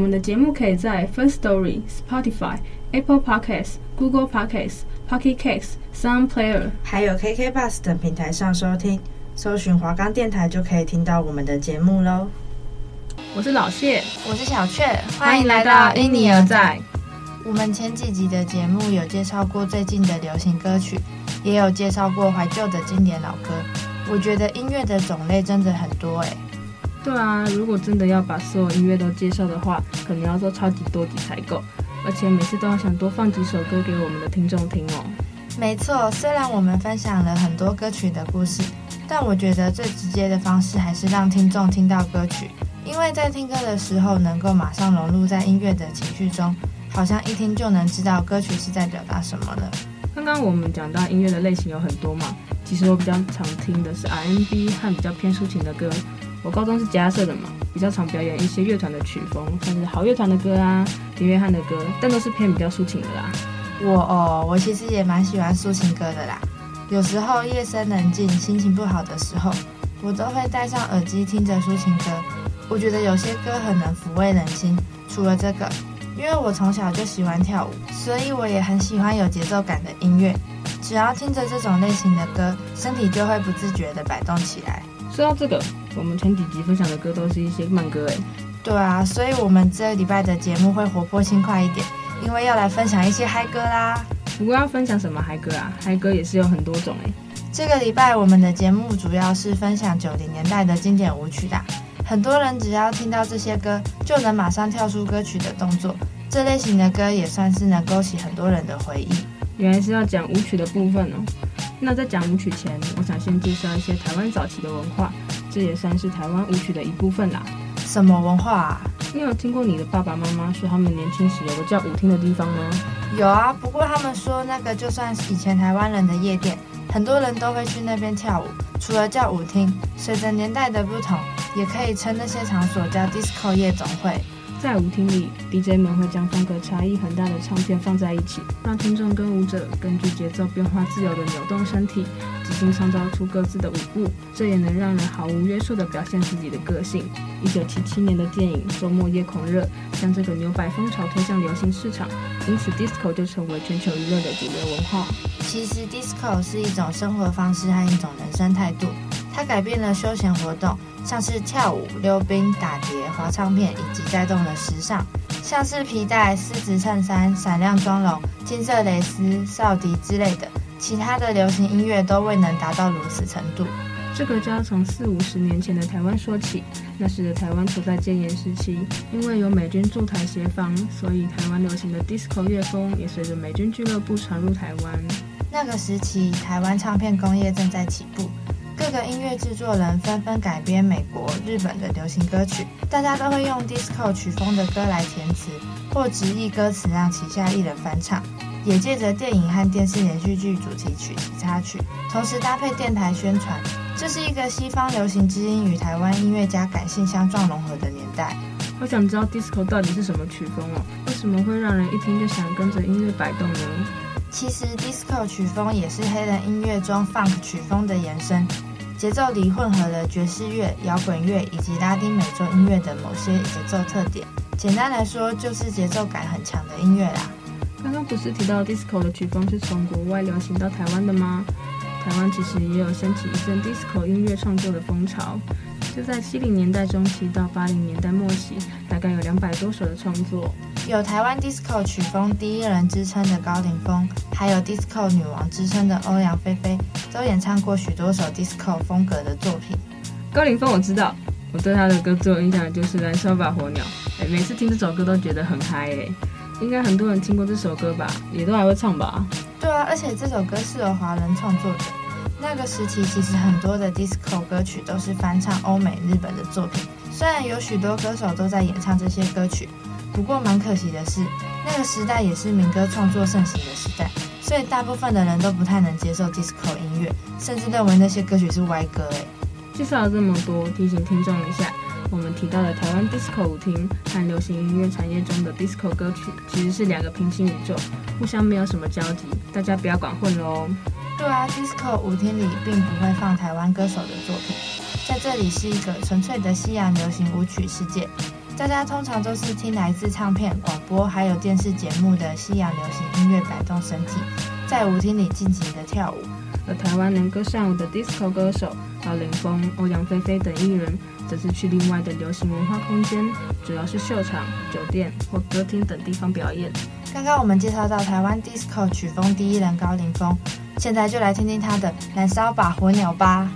们的节目可以在 First Story、Spotify、Apple Podcasts、Google Podcasts、Pocket Casts、Sound Player，还有 KK Bus 等平台上收听，搜寻华冈电台就可以听到我们的节目喽。我是老谢，我是小雀，欢迎来到因你而在。我们前几集的节目有介绍过最近的流行歌曲，也有介绍过怀旧的经典老歌。我觉得音乐的种类真的很多哎。对啊，如果真的要把所有音乐都介绍的话，可能要做超级多集才够。而且每次都要想多放几首歌给我们的听众听哦。没错，虽然我们分享了很多歌曲的故事，但我觉得最直接的方式还是让听众听到歌曲，因为在听歌的时候能够马上融入在音乐的情绪中，好像一听就能知道歌曲是在表达什么了。刚刚我们讲到音乐的类型有很多嘛，其实我比较常听的是 R&B 和比较偏抒情的歌。我高中是加社的嘛，比较常表演一些乐团的曲风，像是好乐团的歌啊，林约翰的歌，但都是偏比较抒情的啦。我哦，我其实也蛮喜欢抒情歌的啦。有时候夜深人静，心情不好的时候，我都会戴上耳机听着抒情歌。我觉得有些歌很能抚慰人心。除了这个，因为我从小就喜欢跳舞，所以我也很喜欢有节奏感的音乐。只要听着这种类型的歌，身体就会不自觉地摆动起来。说到这个。我们前几集分享的歌都是一些慢歌诶。对啊，所以我们这礼拜的节目会活泼轻快一点，因为要来分享一些嗨歌啦。不过要分享什么嗨歌啊？嗨歌也是有很多种诶。这个礼拜我们的节目主要是分享九零年代的经典舞曲啦。很多人只要听到这些歌，就能马上跳出歌曲的动作。这类型的歌也算是能勾起很多人的回忆。原来是要讲舞曲的部分哦。那在讲舞曲前，我想先介绍一些台湾早期的文化。这也算是台湾舞曲的一部分啦。什么文化啊？你有听过你的爸爸妈妈说他们年轻时有个叫舞厅的地方吗？有啊，不过他们说那个就算是以前台湾人的夜店，很多人都会去那边跳舞。除了叫舞厅，随着年代的不同，也可以称那些场所叫 disco 夜总会。在舞厅里，DJ 们会将风格差异很大的唱片放在一起，让听众跟舞者根据节奏变化自由地扭动身体，即兴创造出各自的舞步。这也能让人毫无约束地表现自己的个性。一九七七年的电影《周末夜狂热》将这个牛摆风潮推向流行市场，因此 disco 就成为全球娱乐的主流文化。其实 disco 是一种生活方式和一种人生态度，它改变了休闲活动。像是跳舞、溜冰、打碟、滑唱片，以及带动了时尚，像是皮带、丝质衬衫、闪亮妆容、金色蕾丝、哨笛之类的，其他的流行音乐都未能达到如此程度。这个就要从四五十年前的台湾说起，那时的台湾处在戒严时期，因为有美军驻台协防，所以台湾流行的 disco 乐风也随着美军俱乐部传入台湾。那个时期，台湾唱片工业正在起步。各个音乐制作人纷纷改编美国、日本的流行歌曲，大家都会用 disco 曲风的歌来填词，或直译歌词让旗下艺人翻唱，也借着电影和电视连续剧主题曲及插曲，同时搭配电台宣传。这是一个西方流行之音与台湾音乐家感性相撞融合的年代。我想知道 disco 到底是什么曲风哦？为什么会让人一听就想跟着音乐摆动呢？其实 disco 曲风也是黑人音乐中 funk 曲风的延伸。节奏里混合了爵士乐、摇滚乐以及拉丁美洲音乐的某些节奏特点。简单来说，就是节奏感很强的音乐啦。刚刚不是提到 disco 的曲风是从国外流行到台湾的吗？台湾其实也有掀起一阵 disco 音乐创作的风潮。就在七零年代中期到八零年代末期，大概有两百多首的创作。有台湾 disco 曲风第一人之称的高凌风，还有 disco 女王之称的欧阳菲菲，都演唱过许多首 disco 风格的作品。高凌风我知道，我对他的歌最有印象的就是《燃烧吧火鸟》，哎，每次听这首歌都觉得很嗨哎，应该很多人听过这首歌吧，也都还会唱吧？对啊，而且这首歌是由华人创作的。那个时期其实很多的 disco 歌曲都是翻唱欧美、日本的作品，虽然有许多歌手都在演唱这些歌曲。不过蛮可惜的是，那个时代也是民歌创作盛行的时代，所以大部分的人都不太能接受 disco 音乐，甚至认为那些歌曲是歪歌。哎，介绍了这么多，提醒听众一下，我们提到的台湾 disco 舞厅和流行音乐产业中的 disco 歌曲，其实是两个平行宇宙，互相没有什么交集，大家不要搞混了哦。对啊，disco 舞厅里并不会放台湾歌手的作品，在这里是一个纯粹的西洋流行舞曲世界。大家通常都是听来自唱片、广播还有电视节目的西洋流行音乐摆动身体，在舞厅里尽情的跳舞。而台湾能歌善舞的 disco 歌手高凌风、欧阳菲菲等艺人，则是去另外的流行文化空间，主要是秀场、酒店或歌厅等地方表演。刚刚我们介绍到台湾 disco 曲风第一人高凌风，现在就来听听他的《燃烧吧火鸟》吧。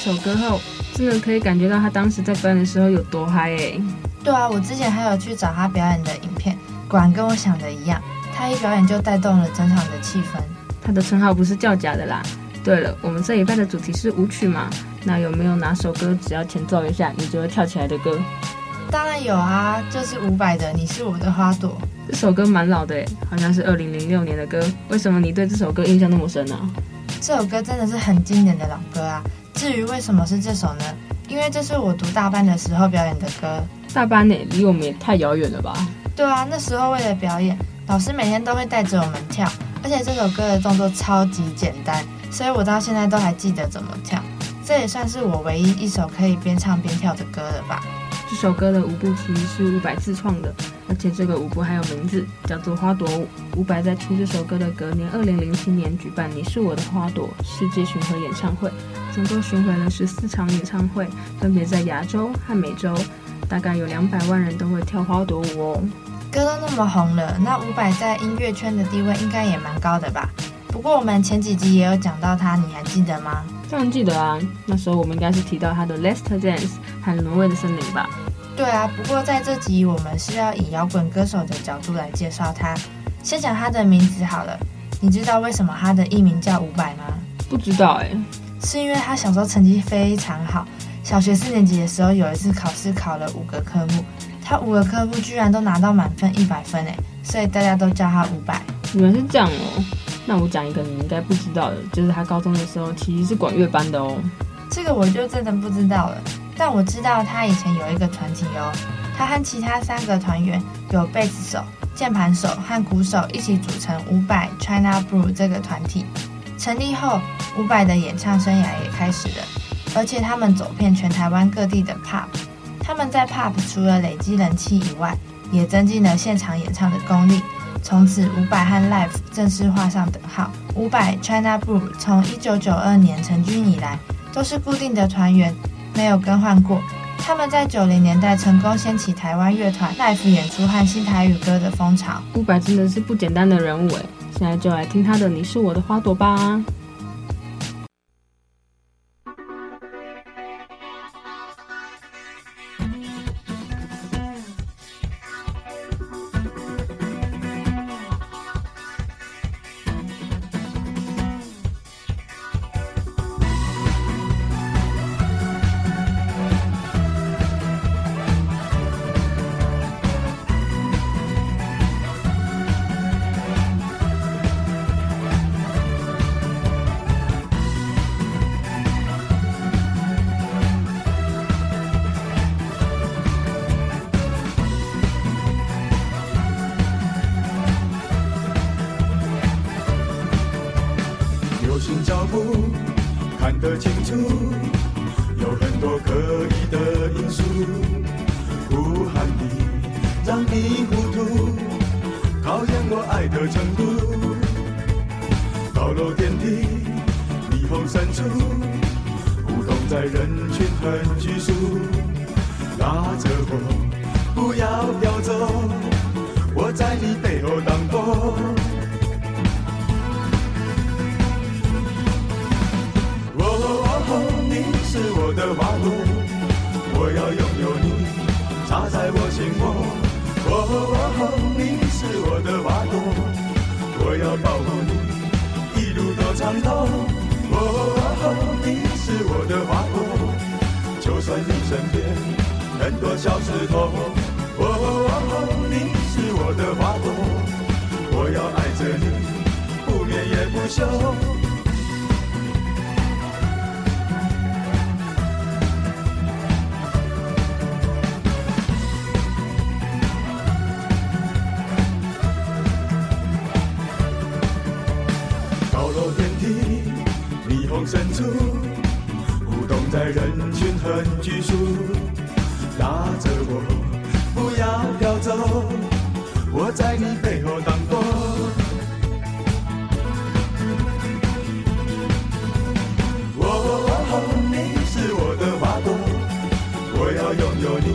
首歌后，真的可以感觉到他当时在表演的时候有多嗨哎！对啊，我之前还有去找他表演的影片，果然跟我想的一样，他一表演就带动了整场的气氛。他的称号不是叫假的啦。对了，我们这一半的主题是舞曲嘛？那有没有哪首歌只要前奏一下，你就会跳起来的歌？当然有啊，就是伍佰的《你是我的花朵》。这首歌蛮老的诶，好像是二零零六年的歌。为什么你对这首歌印象那么深呢？这首歌真的是很经典的老歌啊。至于为什么是这首呢？因为这是我读大班的时候表演的歌。大班呢，离我们也太遥远了吧？对啊，那时候为了表演，老师每天都会带着我们跳，而且这首歌的动作超级简单，所以我到现在都还记得怎么跳。这也算是我唯一一首可以边唱边跳的歌了吧。这首歌的舞步其实是伍佰自创的，而且这个舞步还有名字，叫做花朵舞。伍佰在出这首歌的隔年，二零零七年举办《你是我的花朵》世界巡回演唱会，总共巡回了十四场演唱会，分别在亚洲和美洲，大概有两百万人都会跳花朵舞哦。歌都那么红了，那伍佰在音乐圈的地位应该也蛮高的吧？不过我们前几集也有讲到他，你还记得吗？当然记得啊，那时候我们应该是提到他的《Last Dance》和《挪威的森林》吧？对啊，不过在这集我们是要以摇滚歌手的角度来介绍他。先讲他的名字好了，你知道为什么他的艺名叫伍佰吗？不知道哎、欸，是因为他小时候成绩非常好，小学四年级的时候有一次考试考了五个科目，他五个科目居然都拿到满分一百分哎，所以大家都叫他伍佰。原来是这样哦。那我讲一个你应该不知道的，就是他高中的时候其实是管乐班的哦。这个我就真的不知道了，但我知道他以前有一个团体哦，他和其他三个团员有贝斯手、键盘手和鼓手一起组成伍佰 China Blue 这个团体。成立后，伍佰的演唱生涯也开始了，而且他们走遍全台湾各地的 Pub。他们在 Pub 除了累积人气以外，也增进了现场演唱的功力。从此，伍佰和 Life 正式画上等号。伍佰 China Blue 从一九九二年成军以来，都是固定的团员，没有更换过。他们在九零年代成功掀起台湾乐团 Life 演出和新台语歌的风潮。伍佰真的是不简单的人物诶，现在就来听他的《你是我的花朵》吧。是我的花朵，我要拥有你插在我心窝。哦，你是我的花朵，我要保护你一路到长头。哦，你是我的花朵，就算你身边很多小石头。哦，你是我的花朵，我要爱着你，不眠也不休。人群很拘束，拉着我不要要走，我在你背后挡风。哦，你是我的花朵，我要拥有你，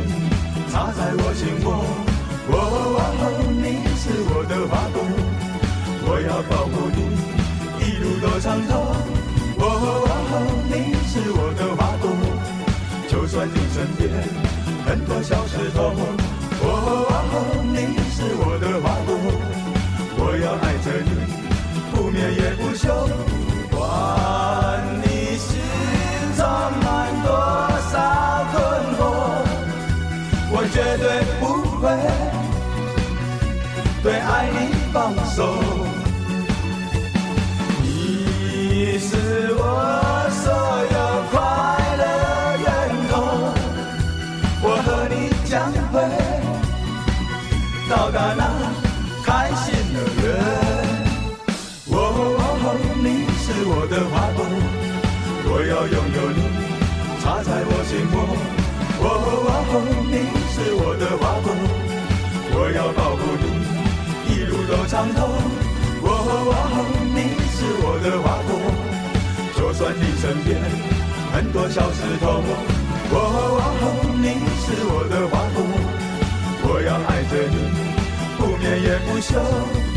插在我心窝。哦，你是我的花朵，我要保护你，一路多畅通。哦，你是我的花。你。身边，很多小石头。哦，你。是我的花朵，我要爱着你，不眠也不休。不管你。心藏满多少困惑，我绝对不会对爱你。放手。路都畅通。哦哦，你是我的花朵，就算你身边很多小石头。哦哦，你是我的花朵，我要爱着你，不眠也不休。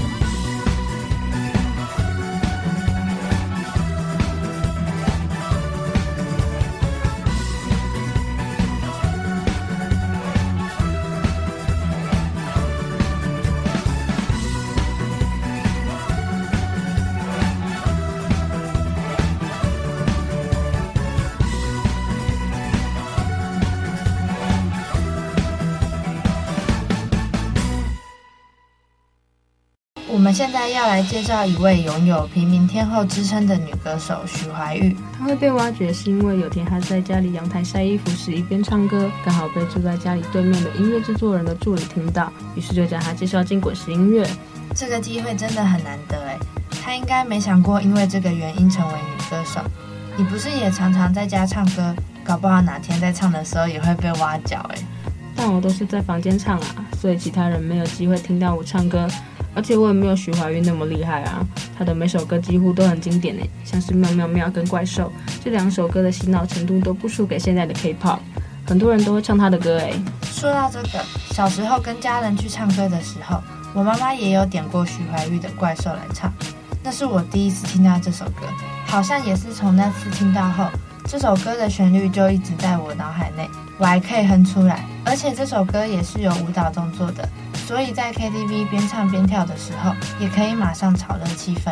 们现在要来介绍一位拥有“平民天后”之称的女歌手徐怀钰。她会被挖掘，是因为有天她在家里阳台晒衣服时一边唱歌，刚好被住在家里对面的音乐制作人的助理听到，于是就将她介绍进滚石音乐。这个机会真的很难得哎，她应该没想过因为这个原因成为女歌手。你不是也常常在家唱歌，搞不好哪天在唱的时候也会被挖角哎。但我都是在房间唱啊，所以其他人没有机会听到我唱歌。而且我也没有许怀玉那么厉害啊，他的每首歌几乎都很经典诶，像是《喵喵喵》跟《怪兽》这两首歌的洗脑程度都不输给现在的 K-pop，很多人都会唱他的歌诶。说到这个，小时候跟家人去唱歌的时候，我妈妈也有点过许怀玉的《怪兽》来唱，那是我第一次听到这首歌，好像也是从那次听到后，这首歌的旋律就一直在我脑海内，我还可以哼出来，而且这首歌也是有舞蹈动作的。所以在 KTV 边唱边跳的时候，也可以马上炒热气氛。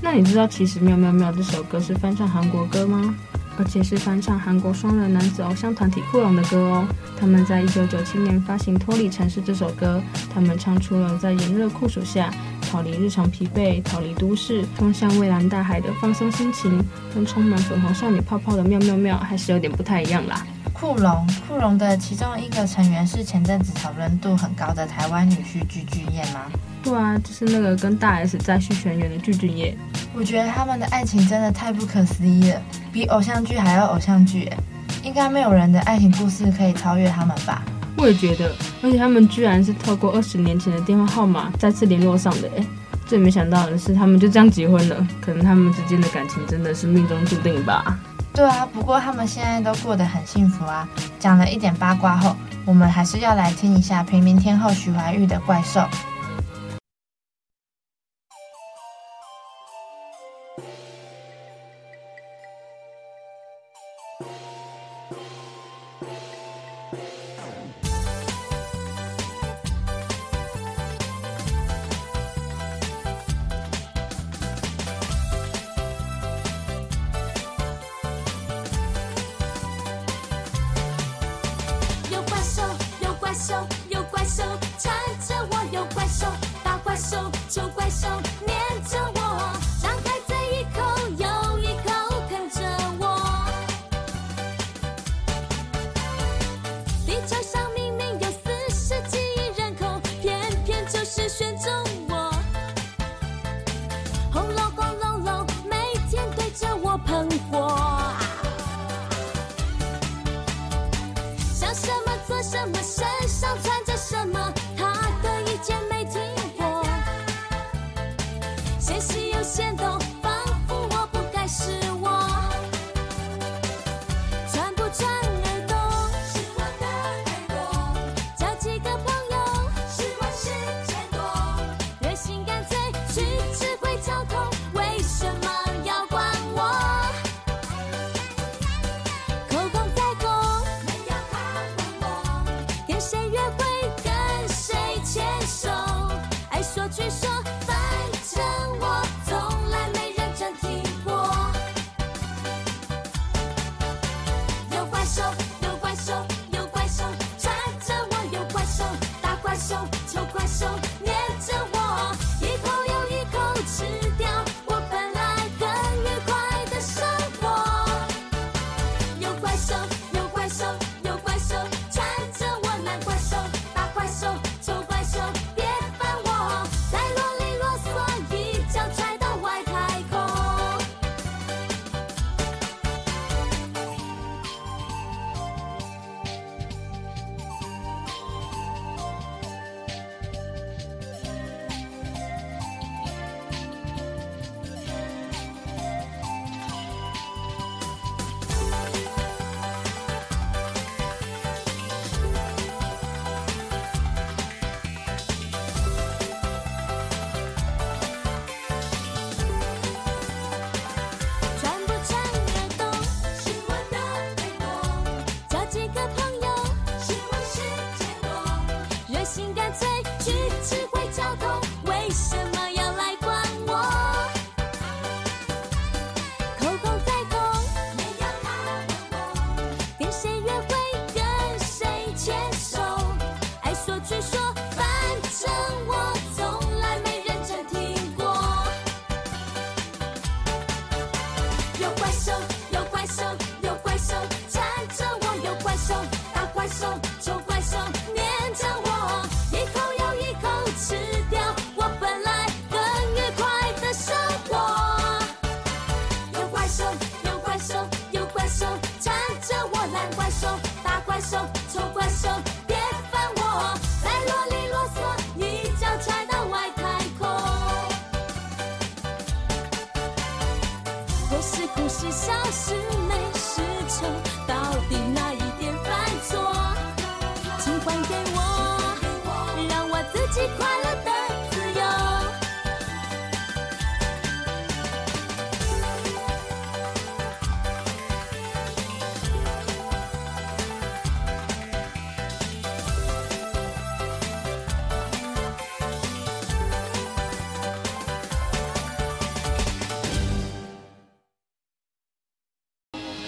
那你知道其实《妙妙妙》这首歌是翻唱韩国歌吗？而且是翻唱韩国双人男子偶像团体酷龙的歌哦。他们在一九九七年发行《脱离城市》这首歌，他们唱出了在炎热酷暑下逃离日常疲惫、逃离都市、通向蔚蓝大海的放松心情，跟充满粉红少女泡泡的妙妙妙还是有点不太一样啦。酷龙，酷龙的其中一个成员是前阵子讨论度很高的台湾女婿具俊晔吗？对啊，就是那个跟大 S 再续前缘的具俊晔。我觉得他们的爱情真的太不可思议了，比偶像剧还要偶像剧哎！应该没有人的爱情故事可以超越他们吧？我也觉得，而且他们居然是透过二十年前的电话号码再次联络上的哎！最没想到的是，他们就这样结婚了，可能他们之间的感情真的是命中注定吧。对啊，不过他们现在都过得很幸福啊。讲了一点八卦后，我们还是要来听一下平民天后徐怀钰的。怪兽，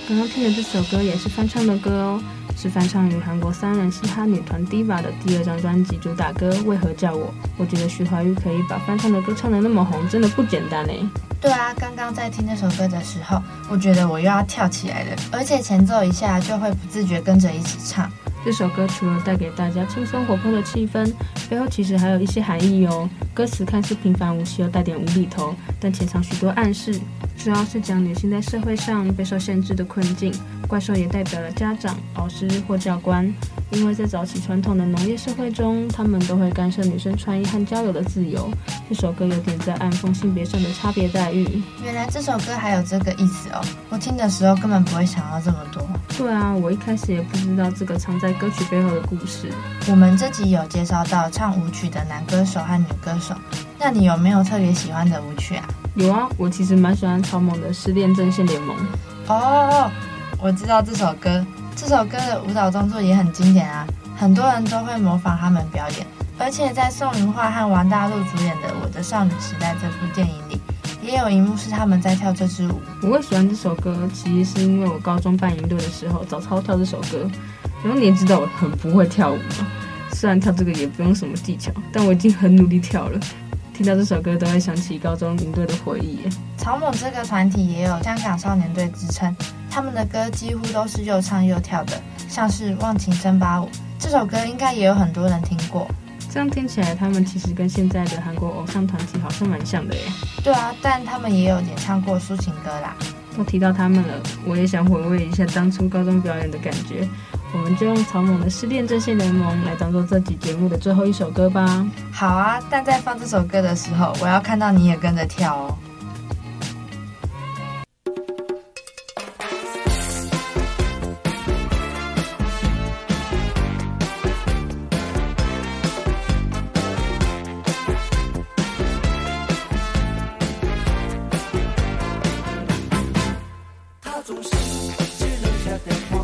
刚刚听的这首歌也是翻唱的歌哦，是翻唱于韩国三人嘻哈女团 Diva 的第二张专辑主打歌《为何叫我》。我觉得徐怀钰可以把翻唱的歌唱得那么红，真的不简单哎。对啊，刚刚在听这首歌的时候，我觉得我又要跳起来了，而且前奏一下就会不自觉跟着一起唱。这首歌除了带给大家轻松活泼的气氛，背后其实还有一些含义哦。歌词看似平凡无奇，又带点无厘头，但潜藏许多暗示。主要是讲女性在社会上备受限制的困境，怪兽也代表了家长、老师或教官，因为在早期传统的农业社会中，他们都会干涉女生穿衣和交友的自由。这首歌有点在暗讽性别上的差别待遇。原来这首歌还有这个意思哦，我听的时候根本不会想到这么多。对啊，我一开始也不知道这个藏在歌曲背后的故事。我们这集有介绍到唱舞曲的男歌手和女歌手，那你有没有特别喜欢的舞曲啊？有啊，我其实蛮喜欢草蜢的《失恋阵线联盟》。哦，我知道这首歌，这首歌的舞蹈动作也很经典啊，很多人都会模仿他们表演。而且在宋芸桦和王大陆主演的《我的少女时代》这部电影里，也有一幕是他们在跳这支舞。我会喜欢这首歌，其实是因为我高中办营队的时候早操跳这首歌。然后你也知道我很不会跳舞嘛，虽然跳这个也不用什么技巧，但我已经很努力跳了。听到这首歌都会想起高中营队的回忆。草蜢这个团体也有香港少年队之称，他们的歌几乎都是又唱又跳的，像是《忘情森巴舞》这首歌应该也有很多人听过。这样听起来，他们其实跟现在的韩国偶像团体好像蛮像的耶。对啊，但他们也有演唱过抒情歌啦。都提到他们了，我也想回味一下当初高中表演的感觉。我们就用草蜢的《失恋阵线联盟》来当做这集节目的最后一首歌吧。好啊，但在放这首歌的时候，我要看到你也跟着跳哦。听说你也曾经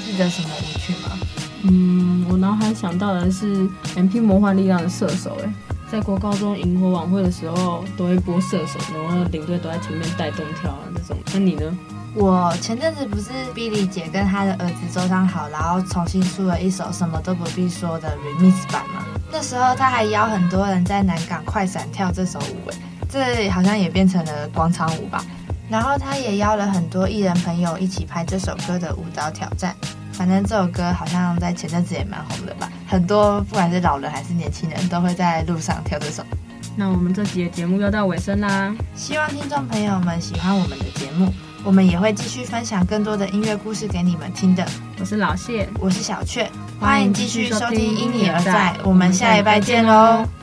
记得什么舞曲吗？嗯，我脑海想到的是《MP 魔幻力量》的射手，哎，在国高中萤火晚会的时候都会播射手，然后领队都在前面带动跳啊这种。那你呢？我前阵子不是 Billy 姐跟她的儿子周汤豪，然后重新出了一首《什么都不必说》的 Remix 版嘛。那时候他还邀很多人在南港快闪跳这首舞，哎，这好像也变成了广场舞吧。然后他也邀了很多艺人朋友一起拍这首歌的舞蹈挑战。反正这首歌好像在前阵子也蛮红的吧，很多不管是老人还是年轻人都会在路上跳这首。那我们这集的节目要到尾声啦，希望听众朋友们喜欢我们的节目，我们也会继续分享更多的音乐故事给你们听的。我是老谢，我是小雀，欢迎继续收听《因你而在》，我们下一拜见喽。